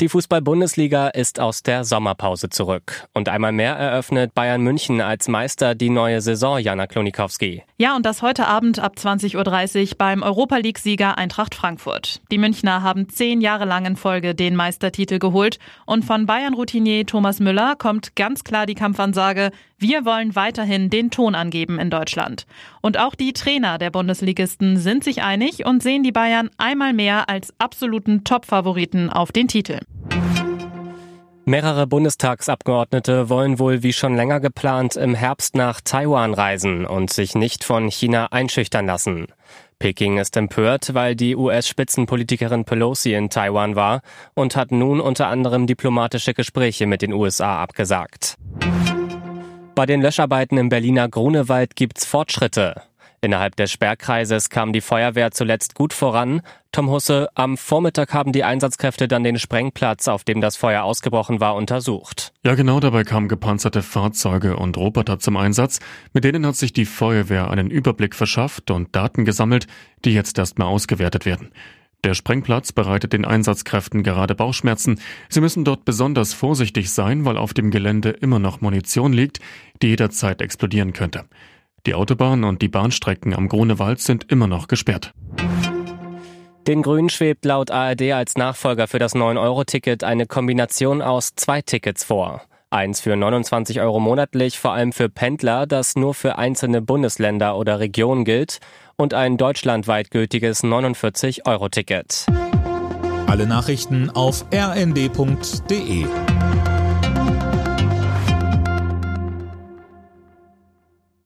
Die Fußball-Bundesliga ist aus der Sommerpause zurück. Und einmal mehr eröffnet Bayern München als Meister die neue Saison, Jana Klonikowski. Ja, und das heute Abend ab 20.30 Uhr beim Europa League-Sieger Eintracht Frankfurt. Die Münchner haben zehn Jahre lang in Folge den Meistertitel geholt. Und von Bayern-Routinier Thomas Müller kommt ganz klar die Kampfansage, wir wollen weiterhin den Ton angeben in Deutschland. Und auch die Trainer der Bundesligisten sind sich einig und sehen die Bayern einmal mehr als absoluten Top-Favoriten auf den Titel. Mehrere Bundestagsabgeordnete wollen wohl wie schon länger geplant im Herbst nach Taiwan reisen und sich nicht von China einschüchtern lassen. Peking ist empört, weil die US-Spitzenpolitikerin Pelosi in Taiwan war und hat nun unter anderem diplomatische Gespräche mit den USA abgesagt. Bei den Löscharbeiten im Berliner Grunewald gibt's Fortschritte. Innerhalb des Sperrkreises kam die Feuerwehr zuletzt gut voran. Tom Husse, am Vormittag haben die Einsatzkräfte dann den Sprengplatz, auf dem das Feuer ausgebrochen war, untersucht. Ja, genau dabei kamen gepanzerte Fahrzeuge und Roboter zum Einsatz. Mit denen hat sich die Feuerwehr einen Überblick verschafft und Daten gesammelt, die jetzt erstmal ausgewertet werden. Der Sprengplatz bereitet den Einsatzkräften gerade Bauchschmerzen. Sie müssen dort besonders vorsichtig sein, weil auf dem Gelände immer noch Munition liegt, die jederzeit explodieren könnte. Die Autobahn und die Bahnstrecken am Grunewald sind immer noch gesperrt. Den Grünen schwebt laut ARD als Nachfolger für das 9-Euro-Ticket eine Kombination aus zwei Tickets vor. Eins für 29 Euro monatlich, vor allem für Pendler, das nur für einzelne Bundesländer oder Regionen gilt, und ein deutschlandweit gültiges 49-Euro-Ticket. Alle Nachrichten auf rnd.de